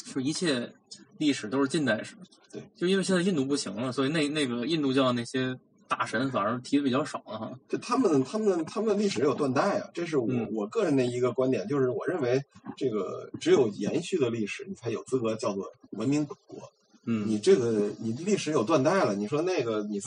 说一切历史都是近代史。对，就因为现在印度不行了，所以那那个印度教那些大神反而提的比较少了哈。就他们他们他们的历史有断代啊，这是我、嗯我个人的一个观点，就是我认为这个只有延续的历史，你才有资格叫做文明古国。嗯，你这个你历史有断代了，你说那个你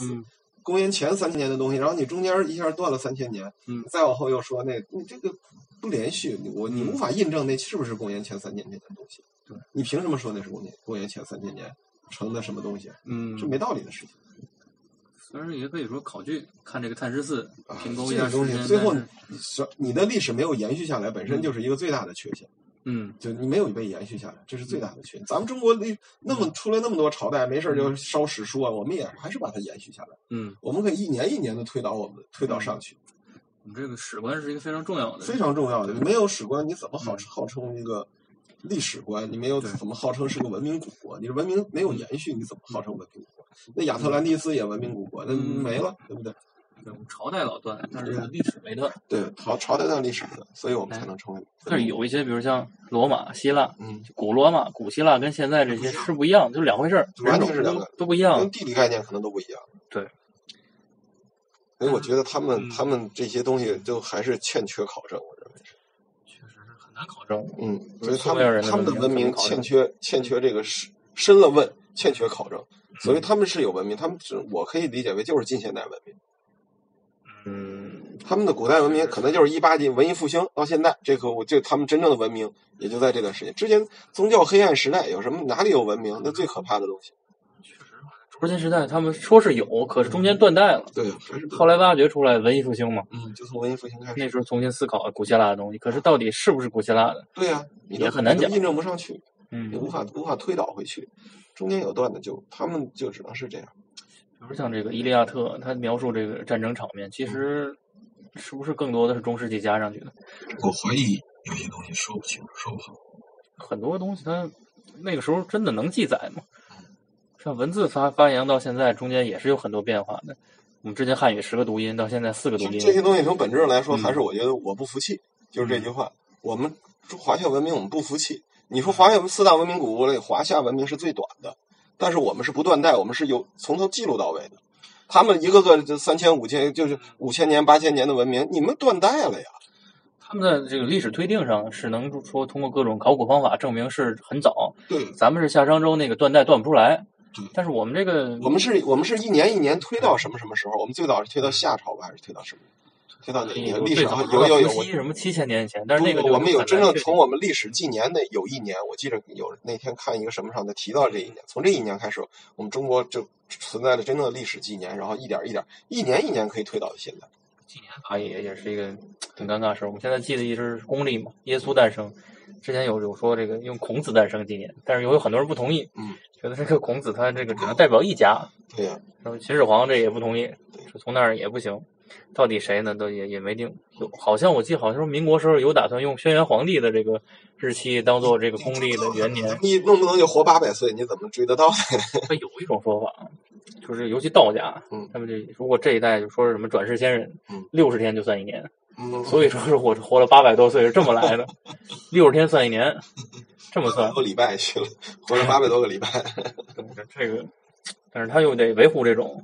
公元前三千年的东西，然后你中间一下断了三千年，嗯再往后又说那你这个不连续，你我你嗯无法印证那是不是公元前三千年的东西。对，你凭什么说那是公元公元前三千年成的什么东西？嗯这，没道理的事情。虽然也可以说考据，看这个碳十四啊，评估这个东一下时间，西最后你的历史没有延续下来，本身就是一个最大的缺陷。嗯就你没有被延续下来，这是最大的缺陷。咱们中国那那么出了那么多朝代，没事儿就烧史书啊，我们也还是把它延续下来。嗯，我们可以一年一年的推导我们推导上去，我们这个史观是一个非常重要的，非常重要的。没有史观，你怎么号嗯号称一个历史观？你没有怎么号称是个文明古国？你这文明没有延续，你怎么号称文明古国？那亚特兰蒂斯也文明古国，那嗯没了，对不对？这种朝代老断，但是这个历史没断。对，朝朝代断历史的，所以我们才能成为。但是有一些，比如像罗马、希腊，嗯，古罗马、古希腊跟现在这些是不一样，就是两回事儿，完全是两个都都不一样跟。地理概念可能都不一样。对，所以我觉得他们、嗯他们这些东西就还是欠缺考证，我认为是。确实是很难考证。嗯，所以他们他们的文文明欠缺欠缺这个深深了问，欠缺考证，所以他们是有文明，他们是我可以理解为就是近现代文明。嗯，他们的古代文明可能就是一八级文艺复兴到现在，这个我就他们真正的文明也就在这段时间。之前宗教黑暗时代有什么哪里有文明？那最可怕的东西。中间时代他们说是有，可是中间断代了。对，还是后来挖掘出来文艺复兴嘛，嗯，就从文艺复兴开始。那时候重新思考古希腊的东西，可是到底是不是古希腊的？对呀、你也很难讲印证不上去，嗯，你无法无法推导回去。中间有断的就他们就只能是这样。比如像这个《伊利亚特》，他描述这个战争场面，其实是不是更多的是中世纪加上去的？我怀疑有些东西说不清楚，说不好。很多东西它那个时候真的能记载吗？像文字发发扬到现在，中间也是有很多变化的。我们之前汉语十个读音，到现在四个读音。这些东西从本质上来说，嗯还是我觉得我不服气，就是这句话。我们华夏文明，我们不服气。你说华夏四大文明古国里，华夏文明是最短的，但是我们是不断代，我们是有从头记录到尾的。他们一个个就三千、五千，就是五千年、八千年的文明，你们断代了呀。他们的这个历史推定上是能说通过各种考古方法证明是很早，对，咱们是夏商周那个断代断不出来对，但是我们这个我们是，我们是一年一年推到什么什么时候？我们最早是推到夏朝吧，还是推到什么？推到哪一年？历史上有有有，伏羲什么七千年前，但是那个我们有真正从我们历史纪年的有一年，我记得有那天看一个什么上的提到这一年，从这一年开始，我们中国就存在了真正的历史纪年，然后一点一点，一年一年可以推到现在。纪年法也也是一个挺尴尬的事儿。我们现在记得一直是公历嘛，耶稣诞生。之前有有说这个用孔子诞生纪念，但是有有很多人不同意，嗯，觉得这个孔子他这个只能代表一家，对呀、然后秦始皇这也不同意，说从那儿也不行。到底谁呢？都也也没定。有好像我记得好像说民国时候有打算用轩辕皇帝的这个日期当做这个公历的元年。你弄不能就活八百岁？你怎么追得到？他 有一种说法，就是尤其道家，嗯他们这如果这一代就说是什么转世仙人嗯，六十天就算一年，嗯，所以说是我活了八百多岁是这么来的，六十天算一年，这么算。多礼拜去了，活了八百多个礼拜。这个，但是他又得维护这种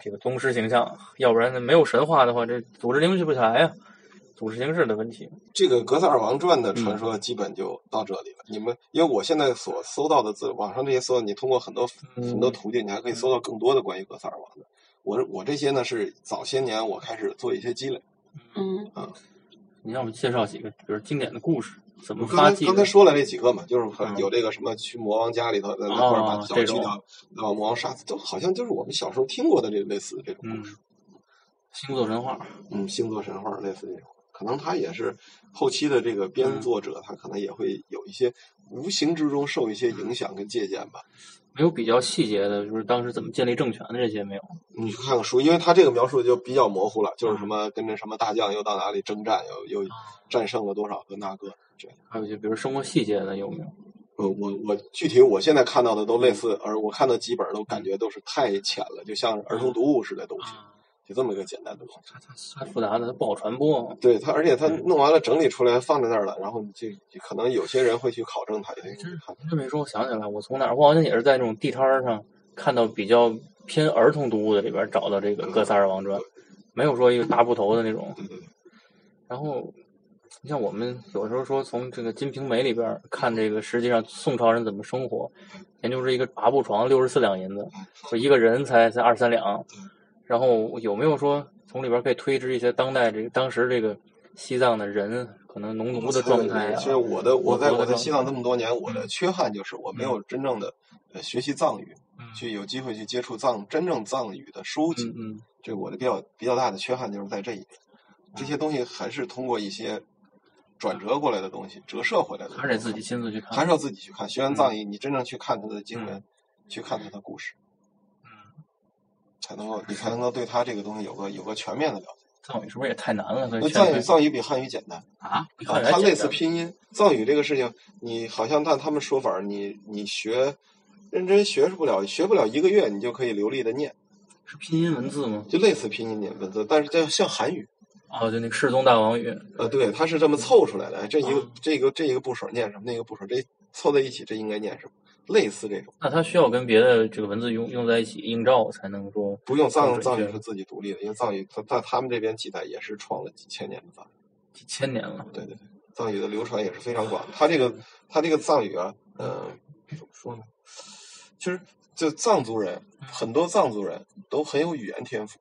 这个宗师形象，要不然呢没有神话的话，这组织凝聚不起来呀、组织形式的问题。这个《格萨尔王传》的嗯传说基本就到这里了。你们因为我现在所搜到的资，网上这些搜，你通过很多嗯很多途径，你还可以搜到更多的关于格萨尔王的。我我这些呢是早些年我开始做一些积累。嗯你让我们介绍几个，比如经典的故事，怎么我发迹刚才刚才？说了那几个嘛，就是嗯有这个什么去魔王家里头，那哦或者把脚这种去掉，把魔王杀死，都好像就是我们小时候听过的这类似的这种故事。星座神话，嗯，星座神话类似这种，可能他也是后期的这个嗯编作者，他可能也会有一些无形之中受一些影响跟借鉴吧。没有比较细节的，就是当时怎么建立政权的这些没有。你去看看书，因为他这个描述就比较模糊了，就是什么跟着什么大将又到哪里征战，又又战胜了多少个那个这样。还有一些比如生活细节的有没有？呃，我我具体我现在看到的都类似，而我看到几本都感觉都是太浅了，就像儿童读物似的东西，就这么一个简单的东西。太复杂的，它不好传播。对它，而且它弄完了整理出来放在那儿了，然后就就可能有些人会去考证它，也会去看。您这么一说，我想起来，我从哪儿？我好像也是在那种地摊儿上看到比较偏儿童读物的里边找到这个《哥萨尔王传》，没有说一个大部头的那种。对对对，然后，你像我们有时候说从这个《金瓶梅》里边看这个，实际上宋朝人怎么生活，研究是一个八步床六十四两银子，说一个人才才二三两。然后有没有说从里边可以推知一些当代这个当时这个西藏的人可能农奴的状态啊？其实我的我在我在西藏这么多年，我的缺憾就是我没有真正的呃学习藏语，嗯去有机会去接触藏真正藏语的书籍。嗯嗯这个我的比较比较大的缺憾就是在这一点。这些东西还是通过一些转折过来的东西，折射回来的，还是得自己亲自去看。还是要自己去看。学完藏语，你真正去看他的经文，去看他的故事，才能够你才能够对他这个东西有个有个全面的了解。藏语是不是也太难了？那藏语藏语比汉语简单。啊，它类似拼音。藏语这个事情，你好像按他们说法，你你学认真学是不了，学不了一个月，你就可以流利的念，是拼音文字吗？就类似拼音念文字，但是这像韩语，哦，就那个世宗大王语。呃，对，它是这么凑出来的。哎这一个嗯这个这一个部首念什么，那个部首这凑在一起，这应该念什么？类似这种，那它需要跟别的这个文字用用在一起映照，才能说不用藏藏语是自己独立的，因为藏语它在他们这边记载也是创了几千年的藏。几千年了。对对对，藏语的流传也是非常广。它这个它这个藏语啊，嗯、怎么说呢？其实就藏族人，很多藏族人都很有语言天赋。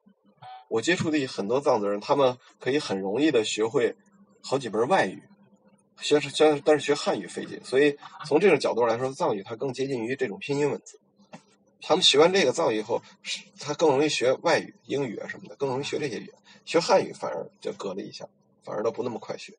我接触的很多藏族人，他们可以很容易的学会好几门外语，学是学但是学汉语费劲。所以从这种角度来说，藏语它更接近于这种拼音文字。他们学完这个藏语以后，是他更容易学外语、英语啊什么的，更容易学这些语言。学汉语反而就隔了一下，反而都不那么快学。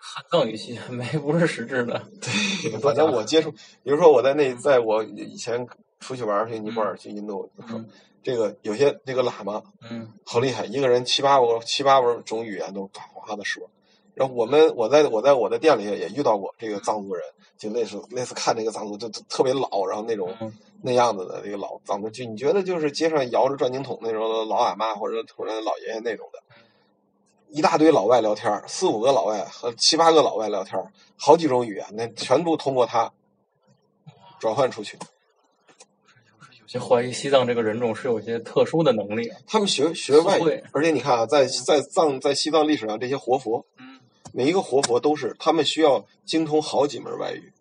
汉藏语系没不是实质的。对反正我接触，比如说我在那，在我以前出去玩去尼泊尔、去印度，嗯这个有些那个喇嘛嗯好厉害，一个人七八个七八种语言都哗哗的说。然后我们我在我在我的店里也遇到过这个藏族人，就类似类似看这个藏族就就特别老，然后那种嗯那样子的这个老藏族，就你觉得就是街上摇着转经筒那种老阿妈或者或者老爷爷那种的，一大堆老外聊天儿，四五个老外和七八个老外聊天儿，好几种语言，那全部通过他转换出去。有些怀疑西藏这个人种是有一些特殊的能力。他们学学外语，而且你看啊，在在藏在西藏历史上，这些活佛，嗯，每一个活佛都是他们需要精通好几门外语，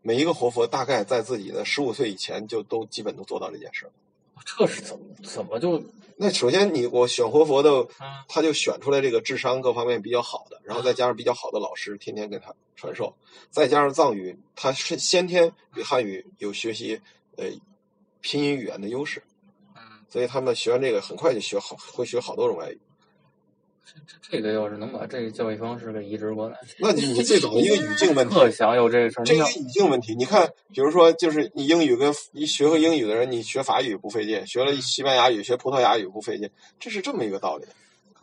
每一个活佛大概在自己的十五岁以前就都基本都做到这件事儿。这是怎么怎么就那首先你我选活佛的嗯，他就选出来这个智商各方面比较好的，然后再加上比较好的老师，天天给他传授，再加上藏语，他是先天比汉语有学习呃拼音语言的优势，嗯所以他们学完这个很快就学好，会学好多种外语。这这个要是能把这个教育方式给移植过来，那你你这种一个语境问题，特想有这个事儿。这个语境问题，你看，比如说，就是你英语跟你学会英语的人，你学法语不费劲，学了西班牙语、学葡萄牙语不费劲，这是这么一个道理。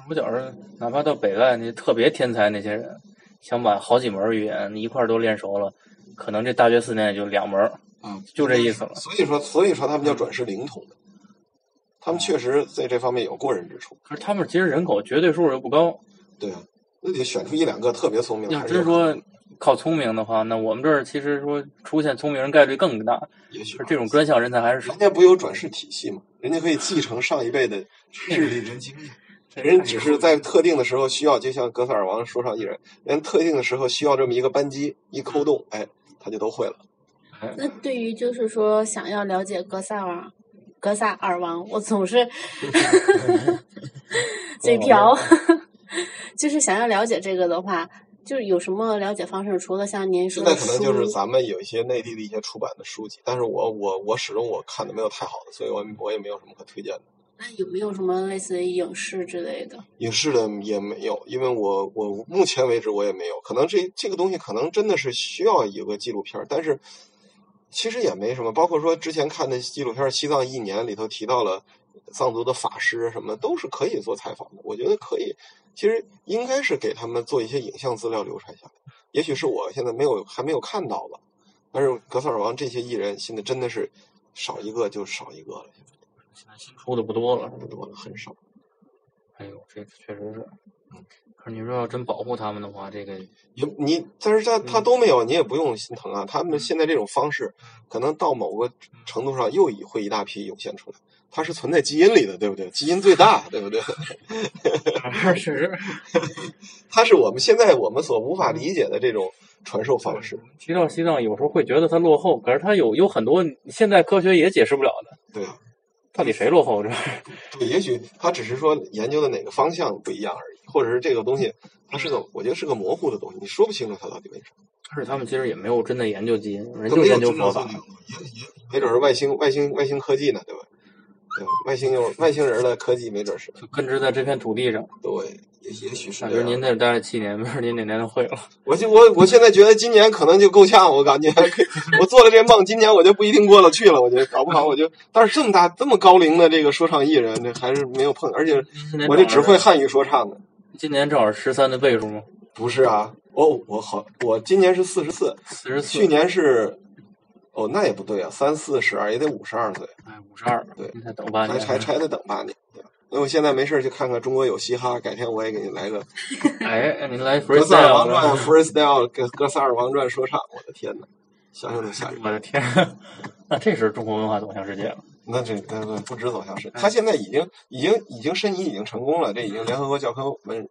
我觉着，哪怕到北外那特别天才那些人，想把好几门语言一块儿都练熟了，可能这大学四年也就两门儿，啊，就这意思了。所以说，所以说他们叫转世灵童的，他们确实在这方面有过人之处。可是他们其实人口绝对数又不高。对啊，那得选出一两个特别聪明的。要是说靠聪明的话，那我们这儿其实说出现聪明人概率更大。也许而这种专项人才还是少人。家不有转世体系吗？人家可以继承上一辈的智力跟经验。人只是在特定的时候需要，就像格萨尔王说唱艺人，人特定的时候需要这么一个扳机，一扣动，哎，他就都会了。那对于就是说想要了解格萨尔格萨尔王，我总是 嘴瓢，就是想要了解这个的话，就是有什么了解方式？除了像您说的现在可能就是咱们有一些内地的一些出版的书籍，但是我我我始终我看的没有太好的，所以我我也没有什么可推荐的。那有没有什么类似于影视之类的？影视的也没有，因为我我目前为止我也没有，可能这这个东西可能真的是需要有个纪录片儿，但是其实也没什么。包括说之前看的纪录片《西藏一年》里头提到了藏族的法师什么，都是可以做采访的。我觉得可以，其实应该是给他们做一些影像资料流传下来。也许是我现在没有还没有看到吧，但是格萨尔王这些艺人现在真的是少一个就少一个了，现在新出的不多了。不多了，很少。哎呦，这确实是。可是你说要真保护他们的话，这个也你，但是他他都没有，你也不用心疼啊。他们现在这种方式，可能到某个程度上又一会一大批涌现出来，它是存在基因里的，对不对？基因最大，对不对？确实。它是我们现在我们所无法理解的这种传授方式。提到西藏，有时候会觉得它落后，可是它有有很多现在科学也解释不了的。对，到底谁落后？这 对，也许他只是说研究的哪个方向不一样而已，或者是这个东西它是个，我觉得是个模糊的东西，你说不清楚它到底为什么。而且他们其实也没有真的研究基因，人就研究佛法。也也没准是外星外星外星科技呢，对吧？对，外星有外星人的科技，没准是就根植在这片土地上。对，也也许是感觉这样。您在这待了七年，没准您哪年就会了。我就我我现在觉得今年可能就够呛，我感觉我做了这梦，今年我就不一定过得去了。我觉得搞不好我就，但是这么大这么高龄的这个说唱艺人，这还是没有碰，而且我这只会汉语说唱的，今年正好十三的倍数吗？不是啊？哦，我好，我今年是四十四，四十四。去年是，哦，那也不对啊，三四十二也得五十二岁，哎，五十二。对您才等八还年。还还得等八年。对那我现在没事儿去看看中国有嘻哈，改天我也给你来个 哎，你来格萨尔王传 freestyle。格萨尔王传说唱，我的天呐，想想都吓人。我的天，那这是中国文化走向世界了。那这那那不止走向世界，他现在已经已经已经申遗已经成功了，这已经联合国教科文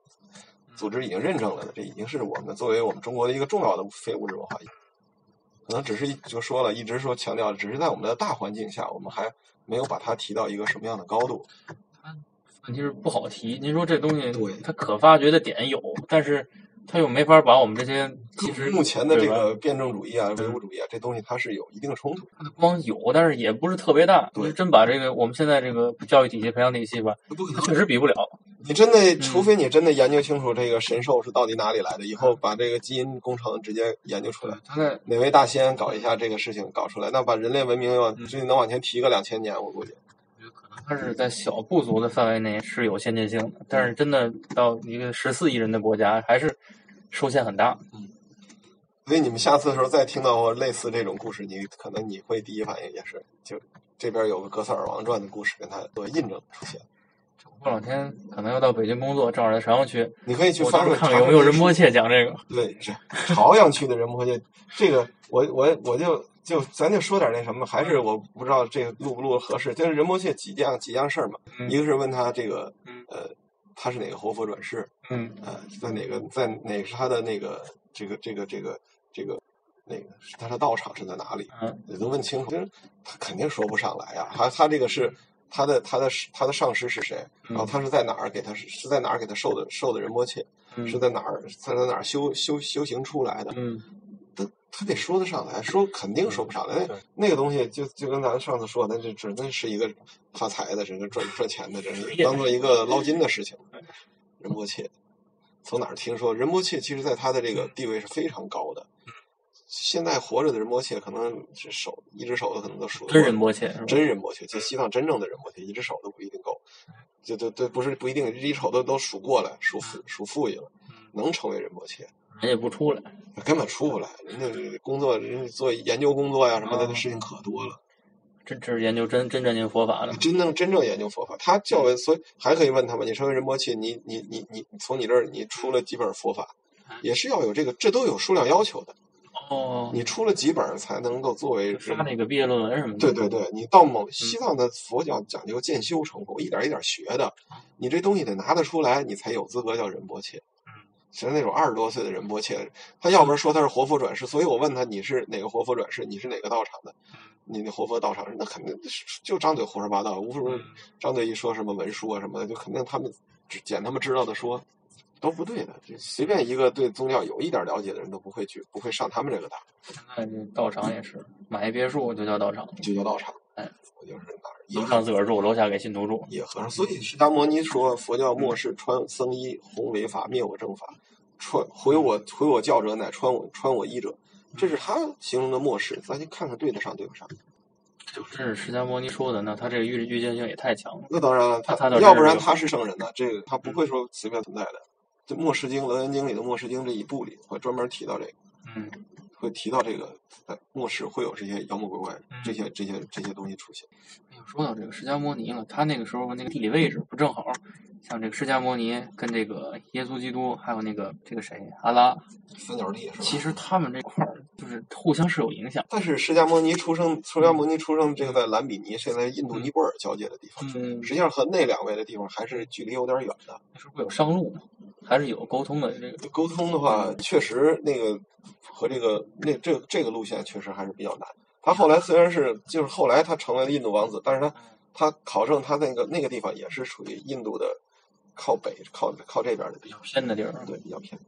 组织已经认证了的，这已经是我们作为我们中国的一个重要的非物质文化遗产。可能只是一就说了，一直说强调，只是在我们的大环境下，我们还没有把它提到一个什么样的高度。问题是不好提。您说这东西对，它可发掘的点有，但是它又没法把我们这些其实目前的这个辩证主义啊、唯物主义啊，这东西它是有一定冲突。它的光有，但是也不是特别大。对你真把这个我们现在这个教育体系、培养体系吧，它确实比不了。你真嗯的，除非你真的研究清楚这个神兽是到底哪里来的，以后把这个基因工程直接研究出来。哪位大仙搞一下这个事情搞出来，那把人类文明要嗯这能往前提个两千年，我估计。它是在小部族的范围内是有先进性的，但是真的到一个十四亿人的国家，还是受限很大。嗯所以你们下次的时候再听到类似这种故事，你可能你会第一反应也是，就这边有个《格萨尔王传》的故事跟它做印证出现。过两天可能要到北京工作，正好在朝阳区，你可以去我到翻翻时候看看有没有仁波切讲这个。对，是朝阳区的仁波切，这个我我我就就咱就说点那什么，还是我不知道这个录不录合适。就是仁波切几样几样事儿嘛，嗯一个是问他这个嗯呃，他是哪个活佛转世，嗯呃，在哪个在哪个是他的那个这个这个这个这个那个是他的道场是在哪里？嗯你都问清楚，就是他肯定说不上来呀。他他这个是他的他的他的上师是谁？然后他是在哪儿给他是在哪儿给他受的受的仁波切？嗯是在哪儿在在哪儿修修修行出来的？嗯他他得说得上来，说肯定说不上来。那那个东西就就跟咱上次说的，那就只能是一个发财的，这个赚赚钱的，这是当做一个捞金的事情。仁波切从哪儿听说？仁波切其实在他的这个地位是非常高的。现在活着的仁波切，可能是手一只手都可能都数真人摸切？真仁波切，就西藏真正的仁波切，一只手都不一定够，就都都不是不一定，一只手都都数过来，数富数富裕了，能成为人摸切，人也不出来。根本出不来。人家工作，人家做研究工作呀什么的，那事情可多了。这这是研究真真正经佛法的。真正真正研究佛法，他教文，所以还可以问他们：你成为仁波切，你你你你从你这儿你出了几本佛法？也是要有这个，这都有数量要求的。哦，你出了几本才能够作为发那个毕业论文什么的。对对对，你到某西藏的佛教讲究渐修成佛，一点一点学的，你这东西得拿得出来，你才有资格叫仁波切。其实那种二十多岁的仁波切，他要不然说他是活佛转世，所以我问他你是哪个活佛转世，你是哪个道场的？你那活佛道场，那肯定就张嘴胡说八道，无非张嘴一说什么文书啊什么的，就肯定他们只捡他们知道的说，都不对的。就随便一个对宗教有一点了解的人都不会去，不会上他们这个当，现在这道场也是买一别墅就叫道场，就叫道场。哎，我就是哪儿楼上自个儿住，楼下给信徒住。也和尚，所以释迦牟尼说佛教末世穿僧衣，弘为法，灭我正法。穿毁我毁我教者，乃穿我穿我衣者，这是他形容的末世。咱就看看对得上对不上。就这是释迦牟尼说的，那他这个预预见性也太强了。那当然了，他要不然他是圣人呢，这个他不会说随便存在的。这《末世经》《楞严经》里的《末世经》这一部里会专门提到这个，嗯，会提到这个在末世会有这些妖魔鬼怪嗯这些这些这些东西出现。哎呦说到这个释迦摩尼了，他那个时候那个地理位置不正好，像这个释迦摩尼跟这个耶稣基督，还有那个这个谁阿拉，三角地？其实他们这块儿就是互相是有影响。但是释迦摩尼出生，释迦摩尼出生这个在兰比尼，现在印度尼泊尔交界的地方，嗯，实际上和那两位的地方还是距离有点远的。那时候不有商路吗？还是有沟通的这个。沟通的话，确实那个和这个那这这个路线确实还是比较难。他后来虽然是就是后来他成为了印度王子，但是他他考证他那个那个地方也是属于印度的靠北靠靠这边的比较，偏的地儿，对，比较偏。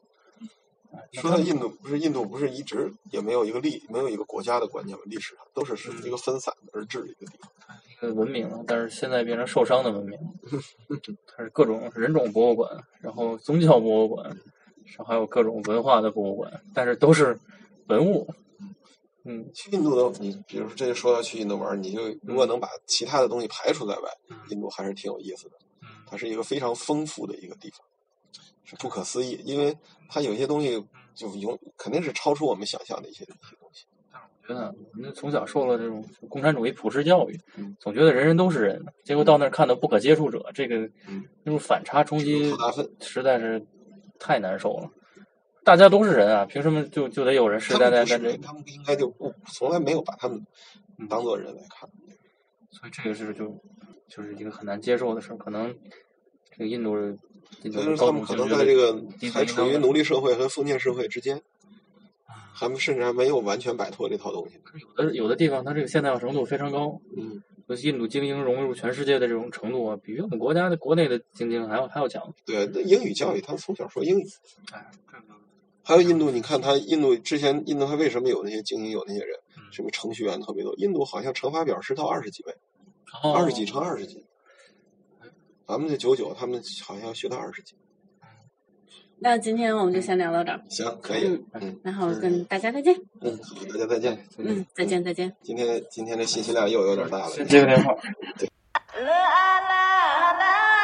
说到印度不是印度不是一直也没有一个历没有一个国家的观念嘛，历史上都是是一个分散而治理的地方。文明了，但是现在变成受伤的文明，它是各种人种博物馆，然后宗教博物馆，然后还有各种文化的博物馆，但是都是文物。嗯，去印度的，你比如说这就说到去印度玩，你就如果能把其他的东西排除在外，印度还是挺有意思的。它是一个非常丰富的一个地方，是不可思议，因为它有些东西就永肯定是超出我们想象的一些一些东西。觉得我们从小受了这种共产主义普世教育嗯，总觉得人人都是人，结果到那儿看到不可接触者，这个嗯那种反差冲击实在是太难受了。大家都是人啊，凭什么就就得有人世世代代在这？他们应该就不从来没有把他们当做人来看。所以这个是就就是一个很难接受的事儿，可能这个印度印度所以说他们可能在这个低还处于奴隶社会和封建社会之间，还没甚至还没有完全摆脱这套东西。有的有的地方它这个现代化程度非常高，嗯，尤其印度精英融入全世界的这种程度啊，比我们国家的国内的精英还要还要强。对，那英语教育他们从小说英语。哎，这个还有印度，你看他印度之前印度他为什么有那些精英有那些人嗯，什么程序员特别多？印度好像乘法表是到二十几位，哦二十几乘二十几。咱们这九九，他们好像要学到二十几。那今天我们就先聊到这儿，行，可以，嗯然后跟大家再见。嗯，好，大家再见。嗯，再见再见。今天今天的信息量又有点大了。先接个电话。la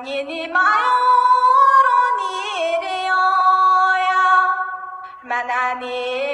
特你的妈哟，让你的哟呀。mana ni kon